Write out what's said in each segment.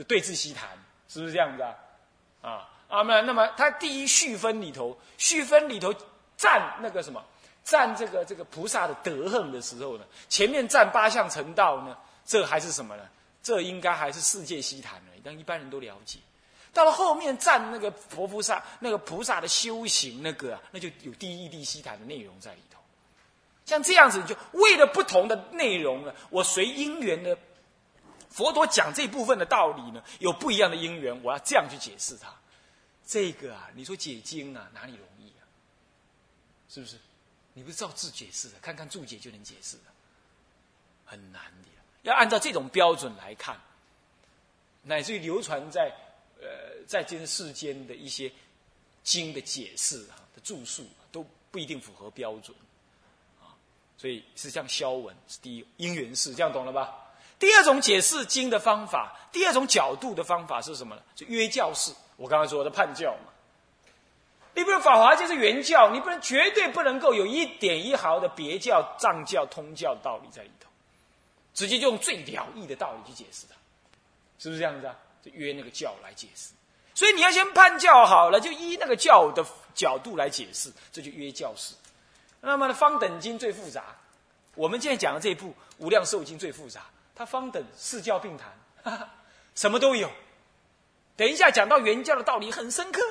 就对治西谈，是不是这样子啊？啊啊，那那么他第一序分里头，序分里头赞那个什么，赞这个这个菩萨的德行的时候呢，前面赞八相成道呢，这还是什么呢？这应该还是世界西谈已，让一般人都了解。到了后面赞那个佛菩萨，那个菩萨的修行，那个啊，那就有第一地西谈的内容在里头。像这样子，就为了不同的内容呢，我随因缘的佛陀讲这部分的道理呢，有不一样的因缘，我要这样去解释它。这个啊，你说解经啊，哪里容易啊？是不是？你不是照字解释的，看看注解就能解释的，很难的。要按照这种标准来看，乃至于流传在。呃，在这世间的一些经的解释啊的注述都不一定符合标准，啊，所以是这样消文是第一因缘式，这样懂了吧？第二种解释经的方法，第二种角度的方法是什么呢？是约教式。我刚刚说的判教嘛，你比如法华就是原教，你不能绝对不能够有一点一毫的别教、藏教、通教的道理在里头，直接就用最了义的道理去解释它，是不是这样子啊？就约那个教来解释，所以你要先判教好了，就依那个教的角度来解释，这就约教式。那么呢，方等经最复杂，我们现在讲的这一部《无量寿经》最复杂，他方等四教并谈，什么都有。等一下讲到原教的道理很深刻，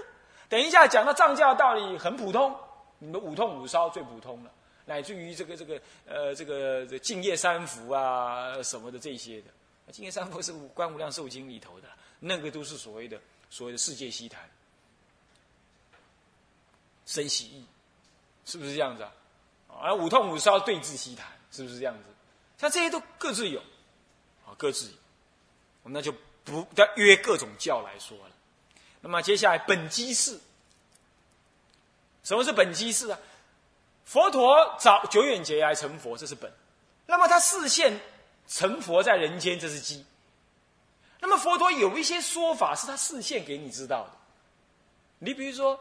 等一下讲到藏教的道理很普通，你们五痛五烧最普通了，乃至于这个这个呃这个这净业三福啊什么的这些的，净业三福是《观无量寿经》里头的。那个都是所谓的所谓的世界西谈，生喜意，是不是这样子啊？而五痛五烧对治西谈，是不是这样子？像这些都各自有，各自，我们那就不要约各种教来说了。那么接下来本机事，什么是本机事啊？佛陀早久远劫来成佛，这是本；那么他视现成佛在人间，这是机。那么佛陀有一些说法是他示现给你知道的，你比如说，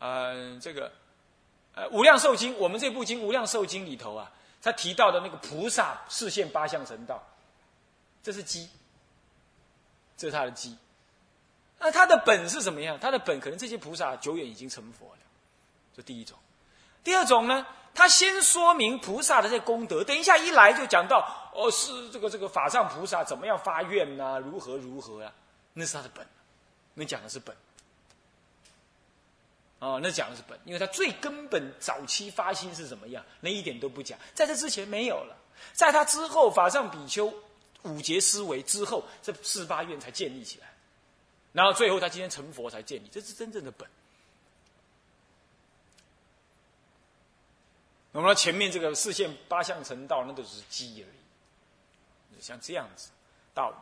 嗯，这个，呃，《无量寿经》，我们这部经《无量寿经》里头啊，他提到的那个菩萨示现八相成道，这是机，这是他的机。那他的本是怎么样？他的本可能这些菩萨久远已经成佛了，这第一种。第二种呢？他先说明菩萨的这功德，等一下一来就讲到哦，是这个这个法上菩萨怎么样发愿呐？如何如何啊？那是他的本，那讲的是本。哦，那讲的是本，因为他最根本早期发心是怎么样，那一点都不讲。在这之前没有了，在他之后法上比丘五劫思维之后，这四八愿才建立起来，然后最后他今天成佛才建立，这是真正的本。我们说前面这个四现八相成道，那都是机而已。像这样子道理，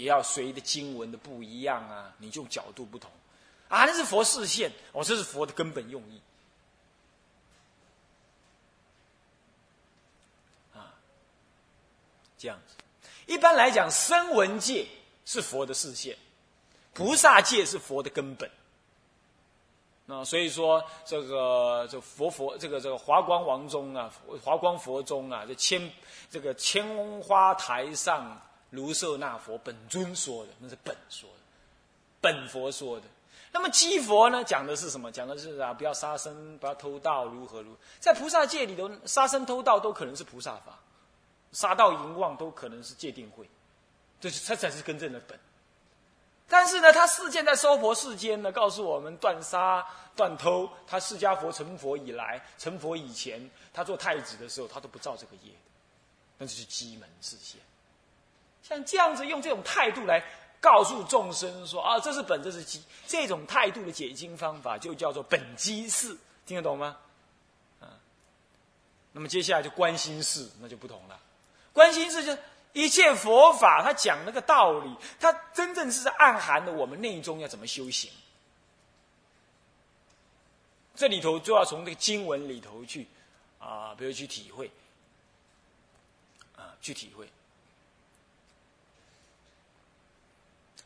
也要随着经文的不一样啊，你就角度不同啊。那是佛视现，哦，这是佛的根本用意啊。这样子，一般来讲，声闻界是佛的视现，菩萨界是佛的根本。那所以说，这个这佛佛这个这个华光王中啊，华光佛中啊，这千这个千花台上卢舍那佛本尊说的，那是本说的，本佛说的。那么基佛呢，讲的是什么？讲的是啊，不要杀生，不要偷盗，如何如？在菩萨界里头，杀生偷盗都可能是菩萨法，杀盗淫妄都可能是戒定慧，这是这才是真正的本。但是呢，他世间在娑婆世间呢，告诉我们断杀断偷。他释迦佛成佛以来，成佛以前，他做太子的时候，他都不造这个业，那就是机门示现。像这样子用这种态度来告诉众生说啊，这是本，这是机，这种态度的解经方法就叫做本机式，听得懂吗？啊，那么接下来就观心事，那就不同了。观心事就。一切佛法，他讲那个道理，他真正是暗含的我们内中要怎么修行。这里头就要从这个经文里头去啊，比如去体会啊，去体会。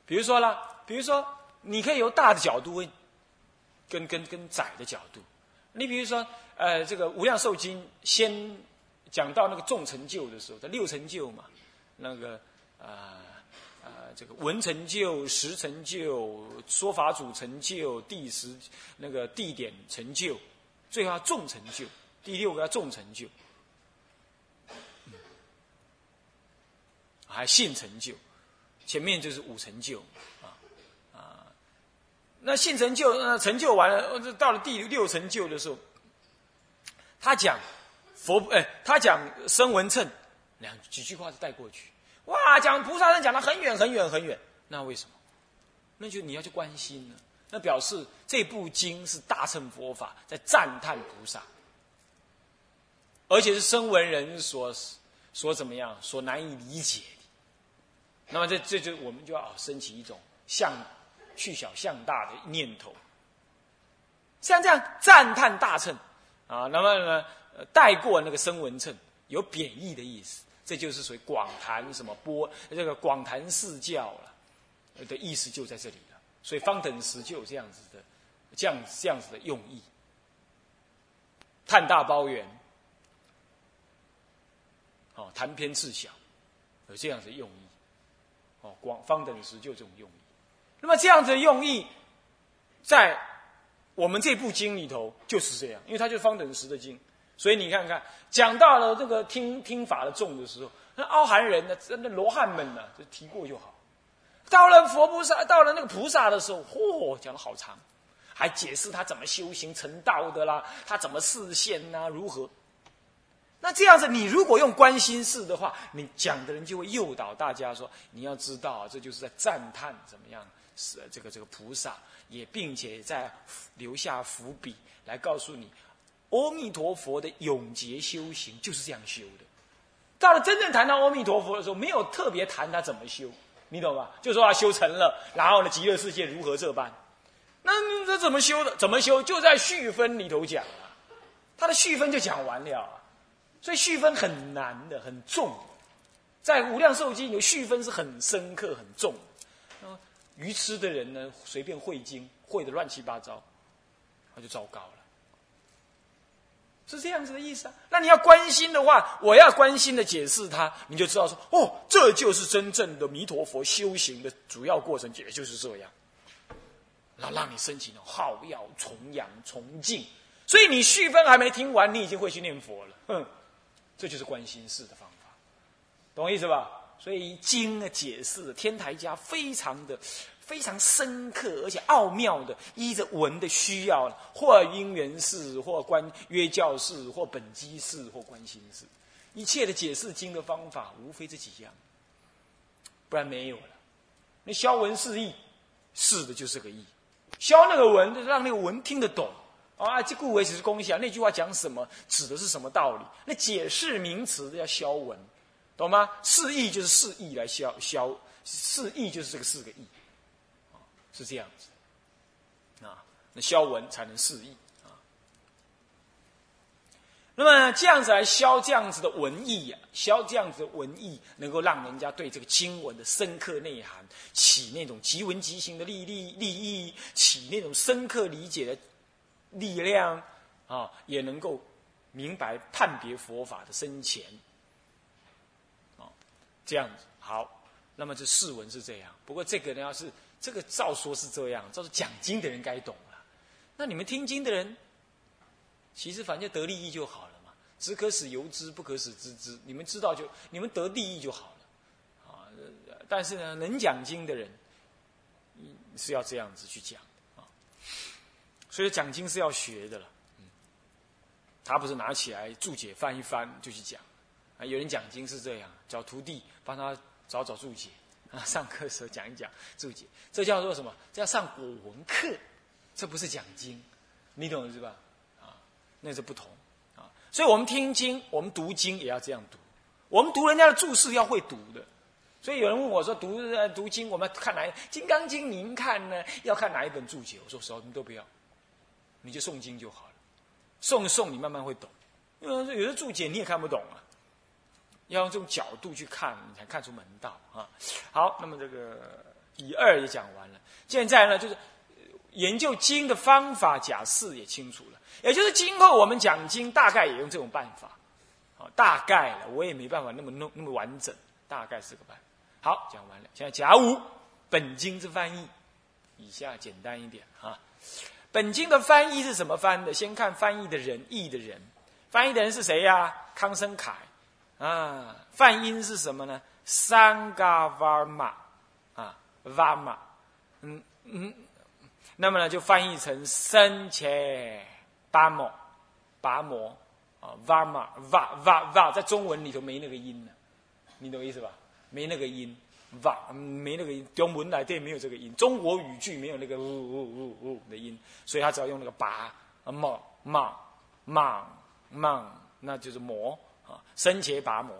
比如说啦，比如说，你可以由大的角度问，跟跟跟窄的角度。你比如说，呃，这个《无量寿经》先讲到那个众成就的时候，在六成就嘛，那个啊啊，这个文成就、实成就、说法主成就、第十那个地点成就，最后要众成就，第六个要众成就，还性成就，前面就是五成就啊啊，那性成就那成就完了，到了第六成就的时候，他讲。佛哎，他讲声闻称，两几句话就带过去。哇，讲菩萨人讲的很远很远很远，那为什么？那就你要去关心了。那表示这部经是大乘佛法在赞叹菩萨，而且是声闻人所所怎么样，所难以理解。那么这这就我们就要升起一种向去小向大的念头，像这样赞叹大乘啊，那么呢？带过那个声闻称，有贬义的意思，这就是属于广谈什么波这个广谈四教了，的意思就在这里了。所以方等时就有这样子的，这样这样子的用意。叹大包圆，哦，谈偏次小，有这样子用意。哦，广方等时就这种用意。那么这样子的用意，在我们这部经里头就是这样，因为它就是方等时的经。所以你看看，讲到了这个听听法的众的时候，那阿含人呢，那罗汉们呢，就提过就好。到了佛菩萨，到了那个菩萨的时候，嚯，讲的好长，还解释他怎么修行成道的啦，他怎么示现呐，如何？那这样子，你如果用观心式的话，你讲的人就会诱导大家说，你要知道，这就是在赞叹怎么样是这个这个菩萨，也并且在留下伏笔来告诉你。阿弥陀佛的永劫修行就是这样修的。到了真正谈到阿弥陀佛的时候，没有特别谈他怎么修，你懂吧？就说他修成了，然后呢，极乐世界如何这般？那这怎么修的？怎么修？就在续分里头讲啊，他的续分就讲完了啊。所以续分很难的，很重。在无量寿经有续分是很深刻、很重。愚痴的人呢，随便会经，会的乱七八糟，那就糟糕了。是这样子的意思啊？那你要关心的话，我要关心的解释它，你就知道说，哦，这就是真正的弥陀佛修行的主要过程，也就是这样。然后让你升起那种好要崇仰崇敬，所以你续分还没听完，你已经会去念佛了。哼，这就是观心事的方法，懂我意思吧？所以经的解释，天台家非常的。非常深刻而且奥妙的，依着文的需要，或因缘式，或观约教事，或本机式，或观心式，一切的解释经的方法，无非这几样，不然没有了。那消文释义，是的就是个义；消那个文，让那个文听得懂。啊，这故为只是功效。那句话讲什么，指的是什么道理？那解释名词要消文，懂吗？释义就是释义来消消，释义就是这个四个义。是这样子，啊，那消文才能释义啊。那么这样子来消这样子的文意呀，消这样子的文意，能够让人家对这个经文的深刻内涵起那种即文即行的利利利益，起那种深刻理解的力量啊，也能够明白判别佛法的深浅。啊，这样子好。那么这释文是这样，不过这个呢，要是。这个照说是这样，照是讲经的人该懂了。那你们听经的人，其实反正得利益就好了嘛。只可使由之，不可使知之。你们知道就你们得利益就好了啊。但是呢，能讲经的人是要这样子去讲。所以讲经是要学的了。嗯，他不是拿起来注解翻一翻就去讲啊。有人讲经是这样，找徒弟帮他找找注解。啊，上课时候讲一讲注解，这叫做什么？这叫上古文课，这不是讲经，你懂是吧？啊，那是不同啊。所以我们听经，我们读经也要这样读。我们读人家的注释要会读的。所以有人问我说：“读呃读经，我们看哪《金刚经》？您看呢？要看哪一本注解？”我说：“什么都不要，你就诵经就好了。诵一诵，你慢慢会懂。因为有的注解你也看不懂啊。”要用这种角度去看，你才看出门道啊！好，那么这个以二也讲完了，现在呢，就是研究经的方法，假释也清楚了。也就是今后我们讲经，大概也用这种办法，啊，啊，大概了，我也没办法那么弄那么完整，大概是个班。好，讲完了。现在甲午本经之翻译，以下简单一点啊。本经的翻译是怎么翻的？先看翻译的人，译的人。翻译的人是谁呀？康生凯啊。梵音是什么呢？三嘎瓦玛啊，瓦玛。嗯嗯，那么呢，就翻译成生切巴摩拔摩啊，瓦玛瓦瓦瓦，在中文里头没那个音呢，你懂意思吧？没那个音，哇，没那个音，中文来对没有这个音，中国语句没有那个呜呜呜呜的音，所以他只要用那个拔啊，猛猛猛猛，那就是魔啊，生前拔魔。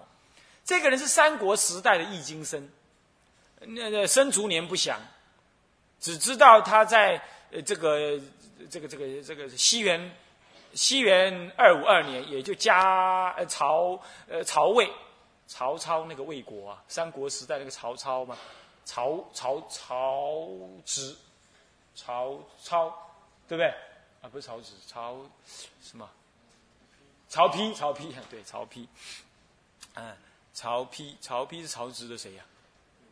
这个人是三国时代的易经生，那个生卒年不详，只知道他在呃这个这个这个这个西元西元二五二年，也就加呃曹呃曹魏。曹操那个魏国啊，三国时代那个曹操嘛，曹曹曹植，曹操，对不对？啊，不是曹植，曹什么？曹丕，曹丕，对，曹丕。嗯，曹丕，曹丕是曹植的谁呀？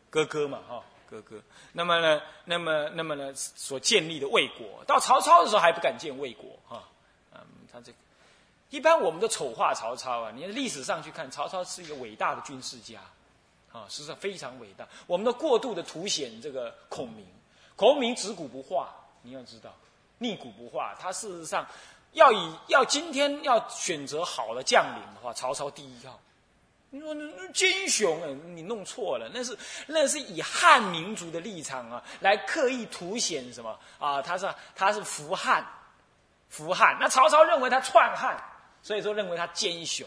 哥哥嘛，哈，哥哥。那么呢，那么，那么呢，所建立的魏国，到曹操的时候还不敢建魏国，哈，嗯，他这个。一般我们都丑化曹操啊！你历史上去看，曹操是一个伟大的军事家，啊，实际上非常伟大。我们都过度的凸显这个孔明，孔明执古不化，你要知道，逆古不化。他事实上要以要今天要选择好的将领的话，曹操第一号。你说那奸雄啊，你弄错了，那是那是以汉民族的立场啊，来刻意凸显什么啊？他是他是扶汉，扶汉。那曹操认为他篡汉。所以说，认为他奸雄，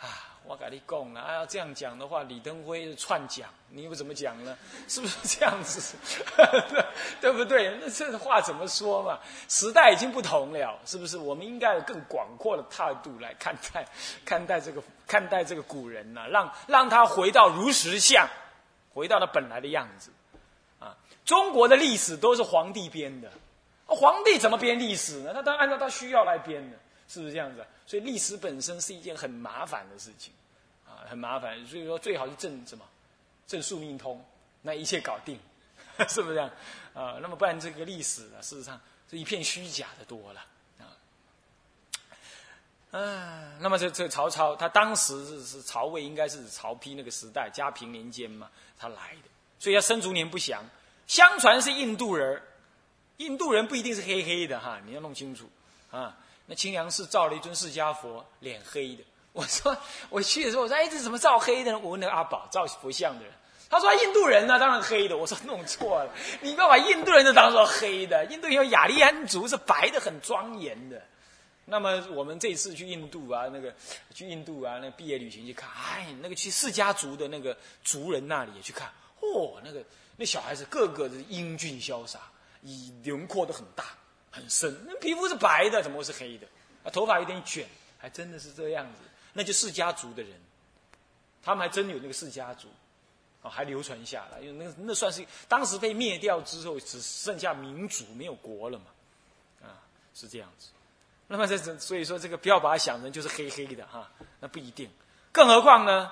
啊，我跟你讲了，啊，要这样讲的话，李登辉是篡蒋，你又怎么讲呢？是不是这样子？对不对？那这话怎么说嘛？时代已经不同了，是不是？我们应该有更广阔的态度来看待，看待这个，看待这个古人呢？让让他回到如实相，回到他本来的样子。啊，中国的历史都是皇帝编的，皇帝怎么编历史呢？他当然按照他需要来编的。是不是这样子？所以历史本身是一件很麻烦的事情，啊，很麻烦。所以说最好是正什么，正宿命通，那一切搞定，是不是这样？啊，那么不然这个历史呢，事实上是一片虚假的多了，啊，啊，那么这这曹操，他当时是是曹魏，应该是曹丕那个时代，嘉平年间嘛，他来的，所以他生卒年不详，相传是印度人，印度人不一定是黑黑的哈，你要弄清楚啊。那清凉寺造了一尊释迦佛，脸黑的。我说 我去的时候，我说哎，这怎么造黑的呢？我问那个阿宝造佛像的人，他说印度人呢，当然黑的。我说弄错了，你不要把印度人都当做黑的。印度有雅利安族是白的，很庄严的。那么我们这次去印度啊，那个去印度啊，那毕业旅行去看，哎，那个去释迦族的那个族人那里也去看，嚯，那个那小孩子个个的英俊潇洒，以轮廓都很大。很深，那皮肤是白的，怎么会是黑的？啊，头发有点卷，还真的是这样子。那就释迦族的人，他们还真有那个释迦族，啊，还流传下来。因为那那算是当时被灭掉之后，只剩下民族没有国了嘛，啊，是这样子。那么这这，所以说这个不要把它想成就是黑黑的哈，那不一定。更何况呢，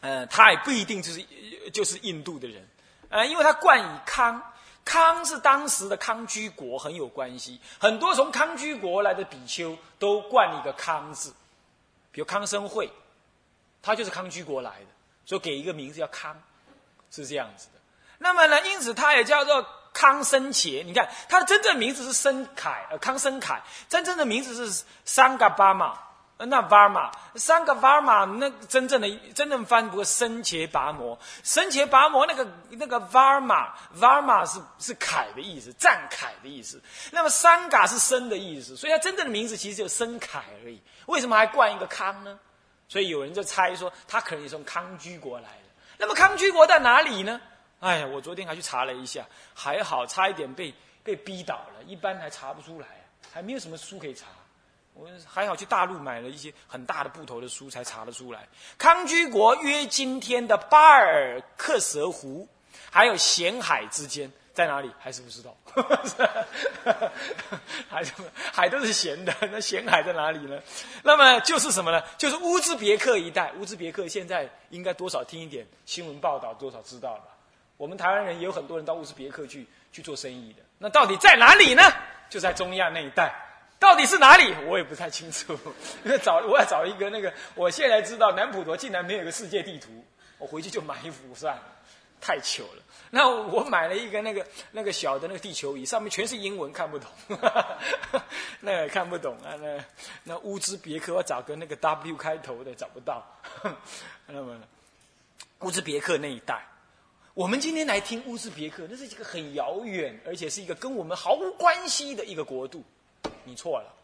呃，他也不一定就是就是印度的人，呃，因为他冠以康。康是当时的康居国很有关系，很多从康居国来的比丘都冠一个康字，比如康生会，他就是康居国来的，所以给一个名字叫康，是这样子的。那么呢，因此他也叫做康生且。你看他的真正名字是生凯，呃，康生凯，真正的名字是桑嘎巴玛。那 varma 三个 varma 那真正的真正翻不过生切拔摩，生切拔摩那个那个 varma varma 是是凯的意思，战凯的意思。那么三嘎是生的意思，所以它真正的名字其实就生凯而已。为什么还冠一个康呢？所以有人就猜说他可能是从康居国来的。那么康居国在哪里呢？哎呀，我昨天还去查了一下，还好差一点被被逼倒了，一般还查不出来，还没有什么书可以查。我还好去大陆买了一些很大的部头的书，才查得出来。康居国约今天的巴尔克什湖，还有咸海之间，在哪里还是不知道，海海都是咸的，那咸海在哪里呢？那么就是什么呢？就是乌兹别克一带。乌兹别克现在应该多少听一点新闻报道，多少知道了。我们台湾人也有很多人到乌兹别克去去做生意的。那到底在哪里呢？就在中亚那一带。到底是哪里？我也不太清楚。找我要找一个那个，我现在知道南普陀竟然没有个世界地图，我回去就买一幅算了。太糗了！那我买了一个那个那个小的那个地球仪，上面全是英文，看不懂，那个看不懂啊！那那乌兹别克，我找个那个 W 开头的找不到。那么乌兹别克那一带，我们今天来听乌兹别克，那是一个很遥远，而且是一个跟我们毫无关系的一个国度。你错了。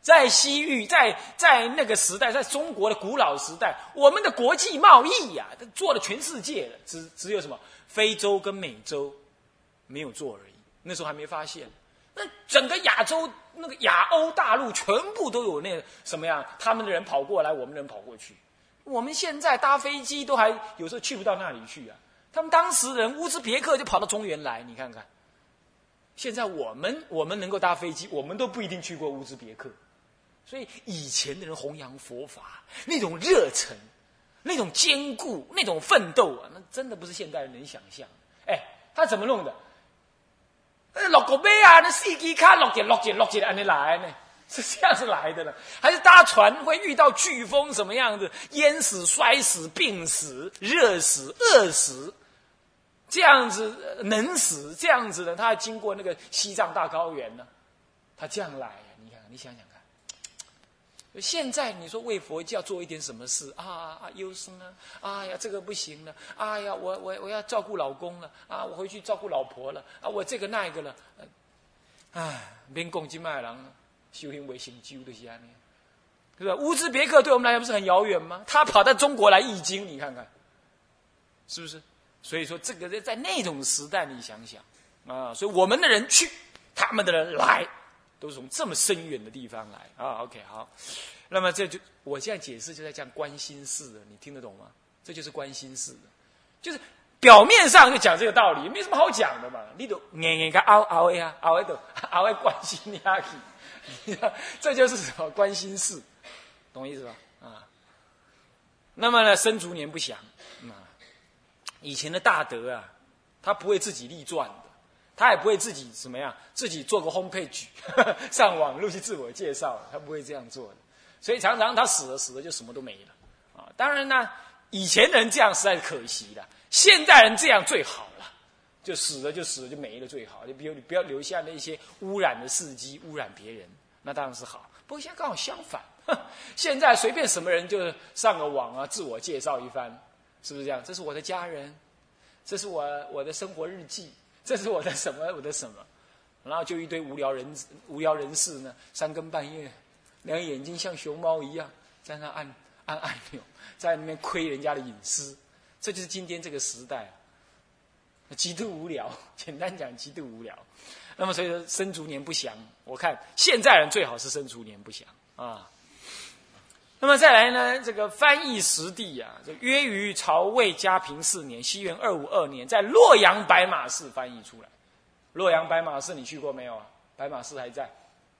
在西域，在在那个时代，在中国的古老时代，我们的国际贸易呀，做了全世界了，只只有什么非洲跟美洲没有做而已。那时候还没发现，那整个亚洲那个亚欧大陆全部都有那什么呀？他们的人跑过来，我们人跑过去。我们现在搭飞机都还有时候去不到那里去啊。他们当时人乌兹别克就跑到中原来，你看看。现在我们我们能够搭飞机，我们都不一定去过乌兹别克。所以以前的人弘扬佛法那种热忱、那种坚固、那种奋斗啊，那真的不是现代人能想象。哎，他怎么弄的？呃，落个杯啊，那司机卡落节落节落节按你来呢？是这样子来的呢？还是搭船会遇到飓风什么样子？淹死、摔死、病死、热死、饿死，这样子能死？这样子的，他还经过那个西藏大高原呢？他这样来？你看，你想想看。现在你说为佛教做一点什么事啊啊忧生啊！哎呀，这个不行了！哎呀，我我我要照顾老公了啊！我回去照顾老婆了啊！我这个那个了，哎，边共金麦郎修行为行究的些呢，是吧？乌兹别克对我们来讲不是很遥远吗？他跑到中国来译经，你看看，是不是？所以说，这个在在那种时代，你想想啊，所以我们的人去，他们的人来。都是从这么深远的地方来啊！OK，好，那么这就我现在解释就在讲关心事的，你听得懂吗？这就是关心事的，就是表面上就讲这个道理，没什么好讲的嘛。你都眼眼个凹凹呀，凹一都凹一关心你阿去，这就是什么关心事，懂意思吧？啊，那么呢，生卒年不详，以前的大德啊，他不会自己立传的。他也不会自己怎么样，自己做个 homepage 上网络去自我介绍，他不会这样做的。所以常常他死了，死了就什么都没了啊！当然呢，以前人这样实在是可惜的，现代人这样最好了，就死了就死了就没了最好。你比如你不要留下那些污染的事迹，污染别人，那当然是好。不过现在刚好相反，现在随便什么人就上个网啊，自我介绍一番，是不是这样？这是我的家人，这是我我的生活日记。这是我的什么？我的什么？然后就一堆无聊人无聊人士呢，三更半夜，两个眼睛像熊猫一样，在那按按按钮，在那边窥人家的隐私。这就是今天这个时代，极度无聊。简单讲，极度无聊。那么所以说，生卒年不详。我看现在人最好是生卒年不详啊。那么再来呢？这个翻译实地啊，这约于曹魏嘉平四年（西元二五二年）在洛阳白马寺翻译出来。洛阳白马寺你去过没有啊？白马寺还在，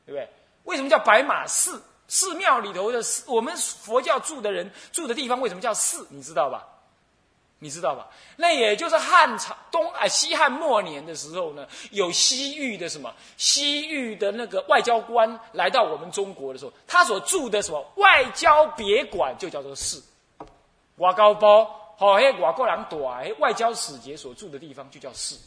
对不对？为什么叫白马寺？寺庙里头的寺，我们佛教住的人住的地方为什么叫寺？你知道吧？你知道吧？那也就是汉朝东啊西汉末年的时候呢，有西域的什么西域的那个外交官来到我们中国的时候，他所住的什么外交别馆就叫做寺。外高包好，嘿，外国人短，外交使节所住的地方就叫寺。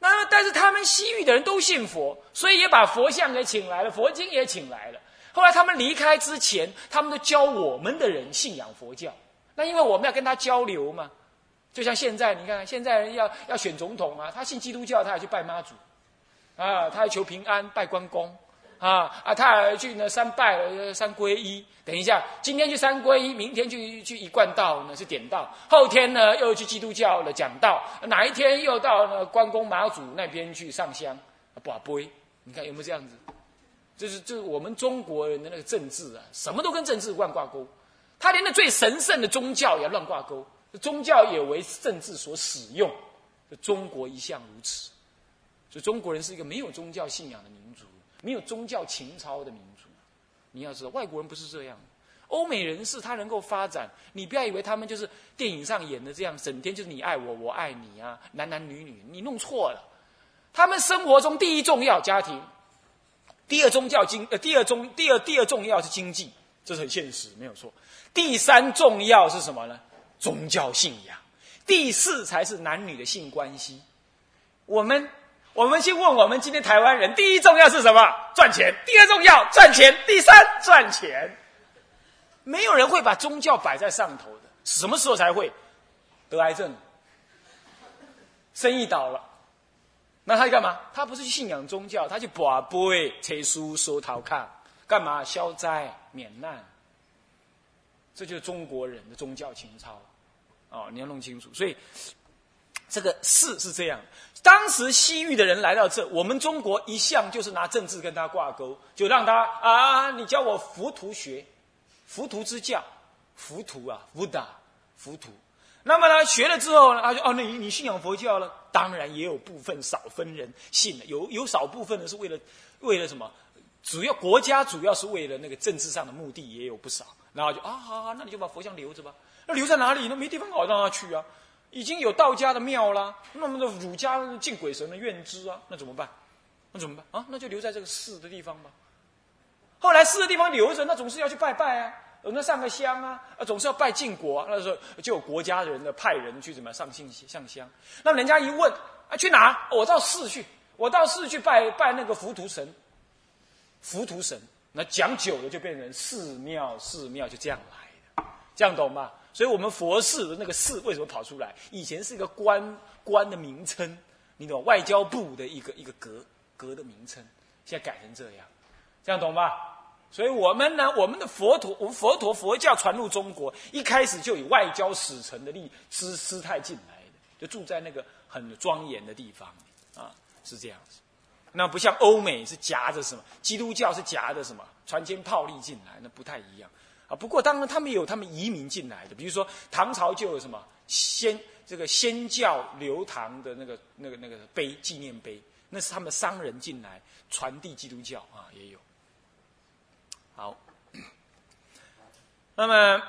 那但是他们西域的人都信佛，所以也把佛像给请来了，佛经也请来了。后来他们离开之前，他们都教我们的人信仰佛教。那因为我们要跟他交流嘛，就像现在，你看现在人要要选总统啊，他信基督教，他也去拜妈祖，啊，他还求平安，拜关公，啊啊，他还去呢三拜三皈依。等一下，今天去三皈依，明天去去一贯道呢是点道，后天呢又去基督教的讲道，哪一天又到呢关公妈祖那边去上香，不杯，你看有没有这样子？就是就是我们中国人的那个政治啊，什么都跟政治万挂钩。他连那最神圣的宗教也乱挂钩，宗教也为政治所使用。中国一向如此，所以中国人是一个没有宗教信仰的民族，没有宗教情操的民族。你要知道，外国人不是这样。欧美人士他能够发展，你不要以为他们就是电影上演的这样，整天就是你爱我，我爱你啊，男男女女，你弄错了。他们生活中第一重要家庭，第二宗教经呃，第二宗第二第二重要是经济，这是很现实，没有错。第三重要是什么呢？宗教信仰。第四才是男女的性关系。我们我们先问我们今天台湾人，第一重要是什么？赚钱。第二重要赚钱。第三赚钱。没有人会把宗教摆在上头的。什么时候才会得癌症？生意倒了。那他干嘛？他不是去信仰宗教，他去把杯、切书、收陶看，干嘛？消灾免难。这就是中国人的宗教情操，哦，你要弄清楚。所以这个事是这样：当时西域的人来到这，我们中国一向就是拿政治跟他挂钩，就让他啊，你教我浮屠学，浮屠之教，浮屠啊，佛达，浮屠。那么呢，学了之后呢，他就哦，那你你信仰佛教了？当然也有部分少分人信了，有有少部分的是为了为了什么？主要国家主要是为了那个政治上的目的，也有不少。然后就啊，好好，那你就把佛像留着吧。那留在哪里？那没地方好让他去啊。已经有道家的庙啦，那么的儒家敬鬼神的院支啊，那怎么办？那怎么办啊？那就留在这个寺的地方吧。后来寺的地方留着，那总是要去拜拜啊。那上个香啊，总是要拜晋国。啊那时候就有国家的人的派人去怎么上信上香。那人家一问啊，去哪？我到寺去，我到寺去拜拜那个浮屠神。浮屠神，那讲久了就变成寺庙，寺庙就这样来的，这样懂吗？所以我们佛寺的那个寺为什么跑出来？以前是一个官官的名称，你懂？外交部的一个一个阁阁的名称，现在改成这样，这样懂吧？所以我们呢，我们的佛陀，我们佛陀佛教传入中国，一开始就以外交使臣的力姿姿态进来的，就住在那个很庄严的地方啊，是这样子。那不像欧美是夹着什么，基督教是夹着什么，船坚炮利进来，那不太一样啊。不过当然他们有他们移民进来的，比如说唐朝就有什么先这个先教流唐的那个那个那个碑纪念碑，那是他们商人进来传递基督教啊，也有。好，那么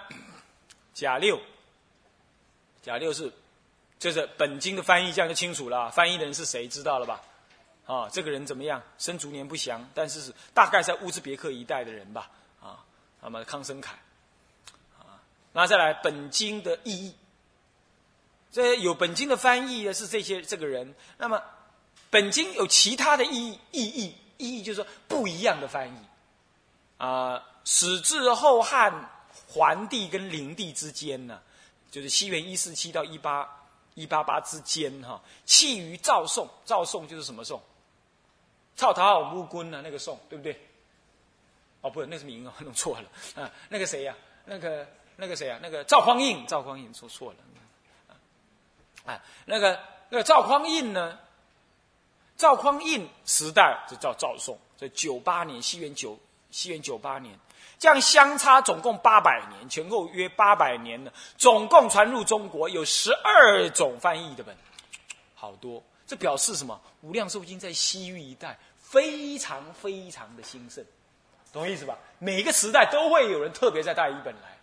甲六，甲六是，这是本经的翻译，这样就清楚了。翻译的人是谁，知道了吧？啊，这个人怎么样？生卒年不详，但是是大概在乌兹别克一带的人吧。啊，那么康生凯，啊，那再来本经的意义，这有本经的翻译的是这些这个人。那么本经有其他的意义，意义意义就是说不一样的翻译。啊，始至后汉桓帝跟灵帝之间呢，就是西元一四七到一八一八八之间哈，弃于赵宋，赵宋就是什么宋？赵陶尔乌君呢？那个宋对不对？哦，不是，那是明哦，弄错了啊。那个谁呀？那个那个谁呀？那个赵匡胤，赵匡胤说错了。啊，那个那个赵匡胤呢？赵匡胤时代就叫赵宋，这九八年，西元九。西元九八年，这样相差总共八百年，前后约八百年呢。总共传入中国有十二种翻译的本，好多。这表示什么？无量寿经在西域一带非常非常的兴盛，懂意思吧？每一个时代都会有人特别再带一本来，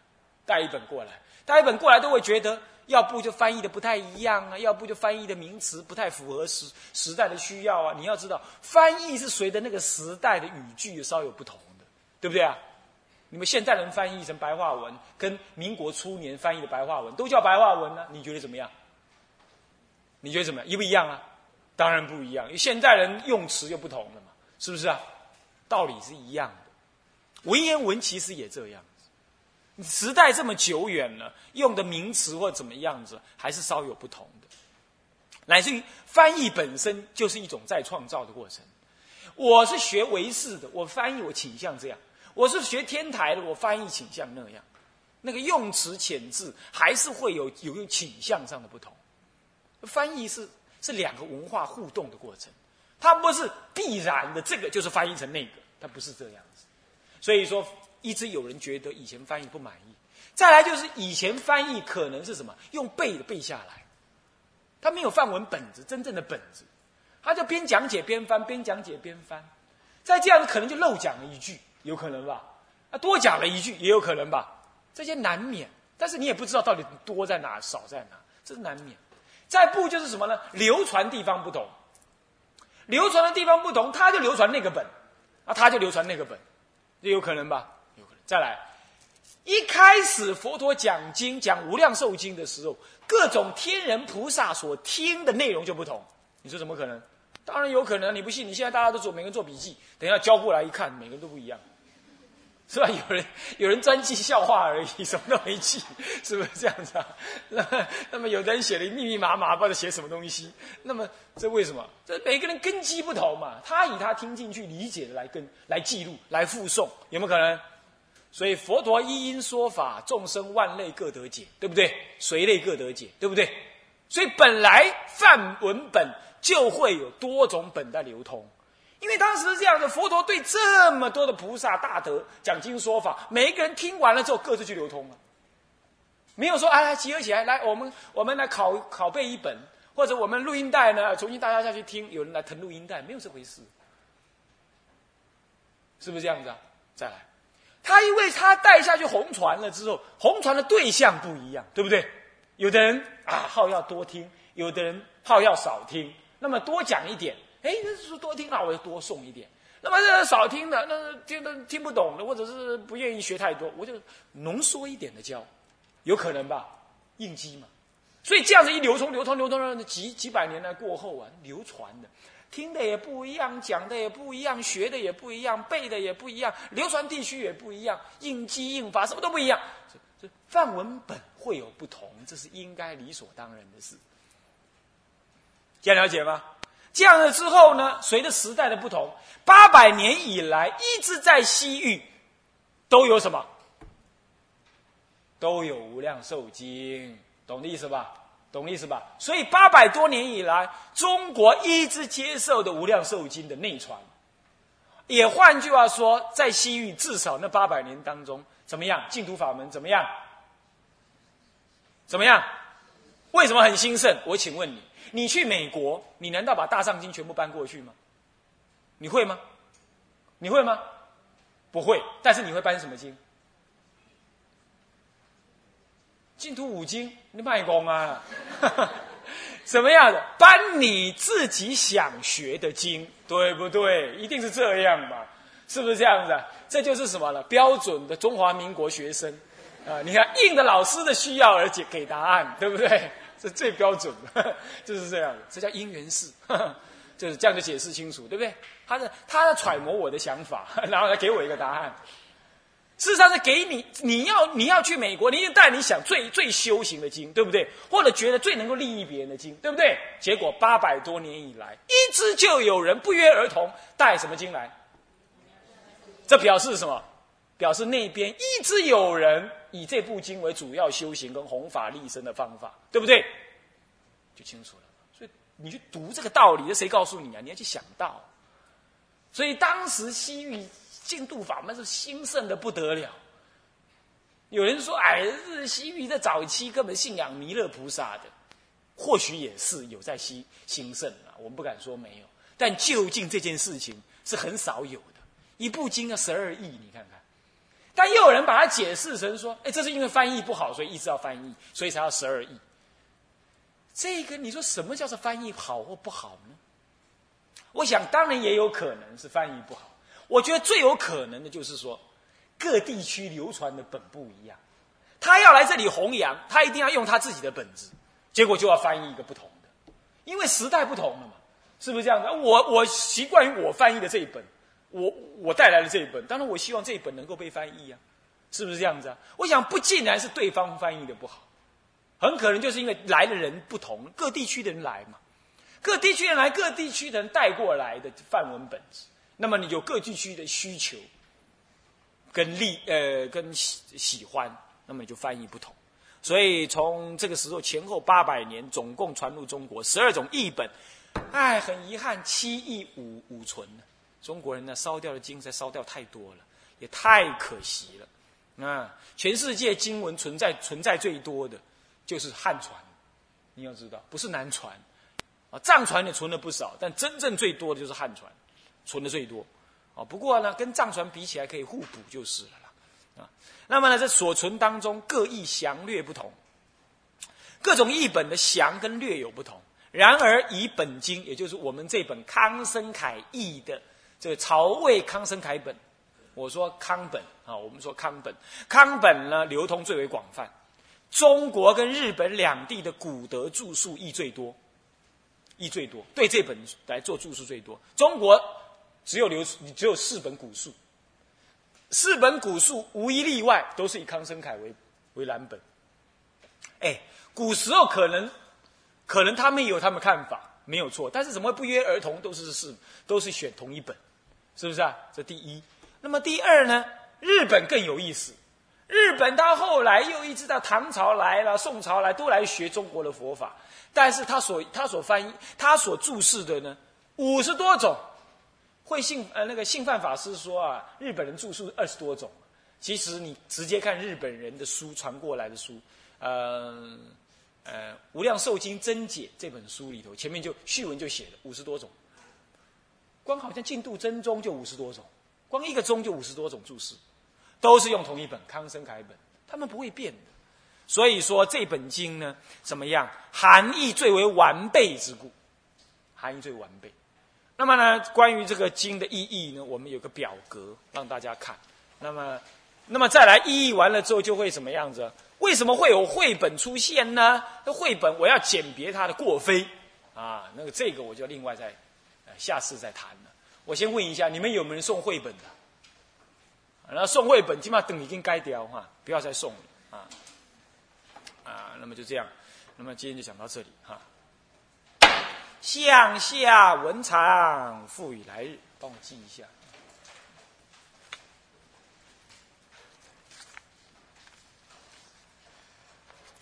带一本过来，带一本过来都会觉得，要不就翻译的不太一样啊，要不就翻译的名词不太符合时时代的需要啊。你要知道，翻译是随着那个时代的语句稍有不同的。对不对啊？你们现代人翻译成白话文，跟民国初年翻译的白话文都叫白话文呢？你觉得怎么样？你觉得怎么样？一不一样啊？当然不一样，因为现代人用词就不同了嘛，是不是啊？道理是一样的，文言文其实也这样子。时代这么久远了，用的名词或怎么样子，还是稍有不同的。乃至于翻译本身就是一种再创造的过程。我是学唯识的，我翻译我倾向这样。我是学天台的，我翻译倾向那样，那个用词遣字还是会有有倾向上的不同。翻译是是两个文化互动的过程，它不是必然的，这个就是翻译成那个，它不是这样子。所以说，一直有人觉得以前翻译不满意。再来就是以前翻译可能是什么用背的背下来，他没有范文本子，真正的本子。他就边讲解边翻，边讲解边翻。再这样子，可能就漏讲了一句，有可能吧？啊，多讲了一句，也有可能吧？这些难免，但是你也不知道到底多在哪，少在哪，这是难免。再不就是什么呢？流传地方不同，流传的地方不同，他就流传那个本，啊，他就流传那个本，这有可能吧？有可能。再来，一开始佛陀讲经讲《无量寿经》的时候，各种天人菩萨所听的内容就不同，你说怎么可能？当然有可能，你不信？你现在大家都做，每个人做笔记，等一下交过来一看，每个人都不一样，是吧？有人有人专记笑话而已，什么都没记，是不是这样子啊？那么有的人写的密密麻麻，不知道写什么东西。那么这为什么？这每个人根基不同嘛，他以他听进去理解的来跟来记录来附送，有没有可能？所以佛陀一因说法，众生万类各得解，对不对？随类各得解，对不对？所以本来梵文本。就会有多种本在流通，因为当时是这样的，佛陀对这么多的菩萨大德讲经说法，每一个人听完了之后各自去流通了，没有说哎集合起来来我们我们来拷拷贝一本，或者我们录音带呢重新大家下去听，有人来腾录音带，没有这回事，是不是这样子啊？再来，他因为他带下去红传了之后，红传的对象不一样，对不对？有的人啊好要多听，有的人好要少听。那么多讲一点，哎，那是多听，那我就多送一点。那么这少听的，那听的听不懂的，或者是不愿意学太多，我就浓缩一点的教，有可能吧？应激嘛。所以这样子一流通、流通、流通，让几几百年来过后啊，流传的，听的也不一样，讲的也不一样，学的也不一样，背的也不一样，流传地区也不一样，应激应法什么都不一样。这范文本会有不同，这是应该理所当然的事。这样了解吗？降了之后呢？随着时代的不同，八百年以来一直在西域，都有什么？都有无量寿经，懂的意思吧？懂意思吧？所以八百多年以来，中国一直接受的无量寿经的内传，也换句话说，在西域至少那八百年当中，怎么样？净土法门怎么样？怎么样？为什么很兴盛？我请问你。你去美国，你难道把大藏经全部搬过去吗？你会吗？你会吗？不会。但是你会搬什么经？净土五经，你卖功啊？什么样的？搬你自己想学的经，对不对？一定是这样嘛？是不是这样子？这就是什么了？标准的中华民国学生啊！你看，应的老师的需要而给给答案，对不对？是最标准的，就是这样，这叫因缘事，就是这样就解释清楚，对不对？他是他在揣摩我的想法，然后来给我一个答案。事实上是给你，你要你要去美国，你就带你想最最修行的经，对不对？或者觉得最能够利益别人的经，对不对？结果八百多年以来，一直就有人不约而同带什么经来，这表示什么？表示那边一直有人。以这部经为主要修行跟弘法利生的方法，对不对？就清楚了。所以你去读这个道理，这谁告诉你啊？你要去想到。所以当时西域净土法门是兴盛的不得了。有人说：“哎，是西域在早期根本信仰弥勒菩萨的，或许也是有在西兴盛啊。我们不敢说没有，但究竟这件事情是很少有的。一部经要十二亿，你看看。”但又有人把它解释成说：“哎，这是因为翻译不好，所以一直要翻译，所以才要十二亿。”这个你说什么叫做翻译好或不好呢？我想当然也有可能是翻译不好。我觉得最有可能的就是说，各地区流传的本不一样，他要来这里弘扬，他一定要用他自己的本子，结果就要翻译一个不同的，因为时代不同了嘛，是不是这样的？我我习惯于我翻译的这一本。我我带来了这一本，当然我希望这一本能够被翻译啊，是不是这样子啊？我想不尽然是对方翻译的不好，很可能就是因为来的人不同，各地区的人来嘛，各地区人来，各地区的人带过来的范文本子，那么你有各地区的需求，跟利呃跟喜喜欢，那么你就翻译不同。所以从这个时候前后八百年，总共传入中国十二种译本，哎，很遗憾，七亿五五存了。中国人呢，烧掉的经才烧掉太多了，也太可惜了。啊，全世界经文存在存在最多的，就是汉传。你要知道，不是南传，啊，藏传也存了不少，但真正最多的就是汉传，存的最多。啊，不过呢，跟藏传比起来可以互补就是了啦。啊，那么呢，在所存当中各异详略不同，各种译本的详跟略有不同。然而以本经，也就是我们这本康生凯译的这个曹魏康生凯本，我说康本啊，我们说康本，康本呢流通最为广泛。中国跟日本两地的古德著述译最多，译最多，对这本来做著述最多。中国只有留只有四本古书，四本古书无一例外都是以康生凯为为蓝本。哎，古时候可能可能他们有他们看法没有错，但是怎么会不约而同都是是都是选同一本，是不是啊？这第一。那么第二呢？日本更有意思。日本到后来又一直到唐朝来了，宋朝来都来学中国的佛法，但是他所他所翻译他所注释的呢五十多种，会信呃那个信范法师说啊，日本人注释二十多种，其实你直接看日本人的书传过来的书，呃呃《无量寿经真解》这本书里头前面就序文就写了五十多种，光好像净度真宗就五十多种，光一个宗就五十多种注释。都是用同一本康生楷本，他们不会变的。所以说这本经呢，怎么样？含义最为完备之故，含义最完备。那么呢，关于这个经的意义呢，我们有个表格让大家看。那么，那么再来意义完了之后，就会什么样子？为什么会有绘本出现呢？那绘本我要鉴别它的过非啊，那个这个我就另外再，下次再谈了。我先问一下，你们有没有人送绘本的？然后送绘本，起码等已经该掉哈，不要再送了啊啊！那么就这样，那么今天就讲到这里哈。向下文长，赋予来日，帮我记一下。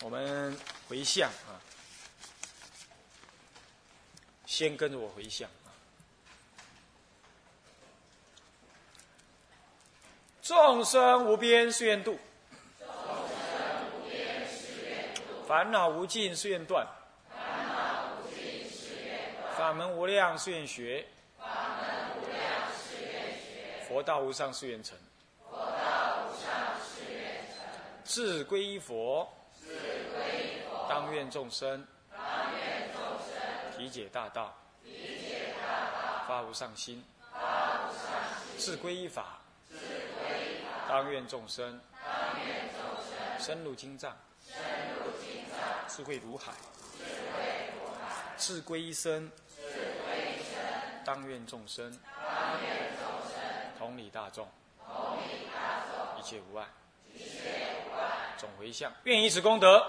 我们回向啊，先跟着我回向。众生无边誓愿度，烦恼无尽誓愿断，法门无量誓愿学，佛道无上誓愿成，志归依佛，当愿众生。体解大道，发无上心，志归依法。当愿众生深入经藏，智慧如海；智归一生，当愿众生同理大众，一切无碍。总回向，愿以此功德，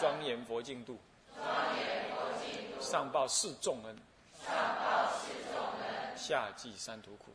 庄严佛净土，上报四重恩，下济三途苦。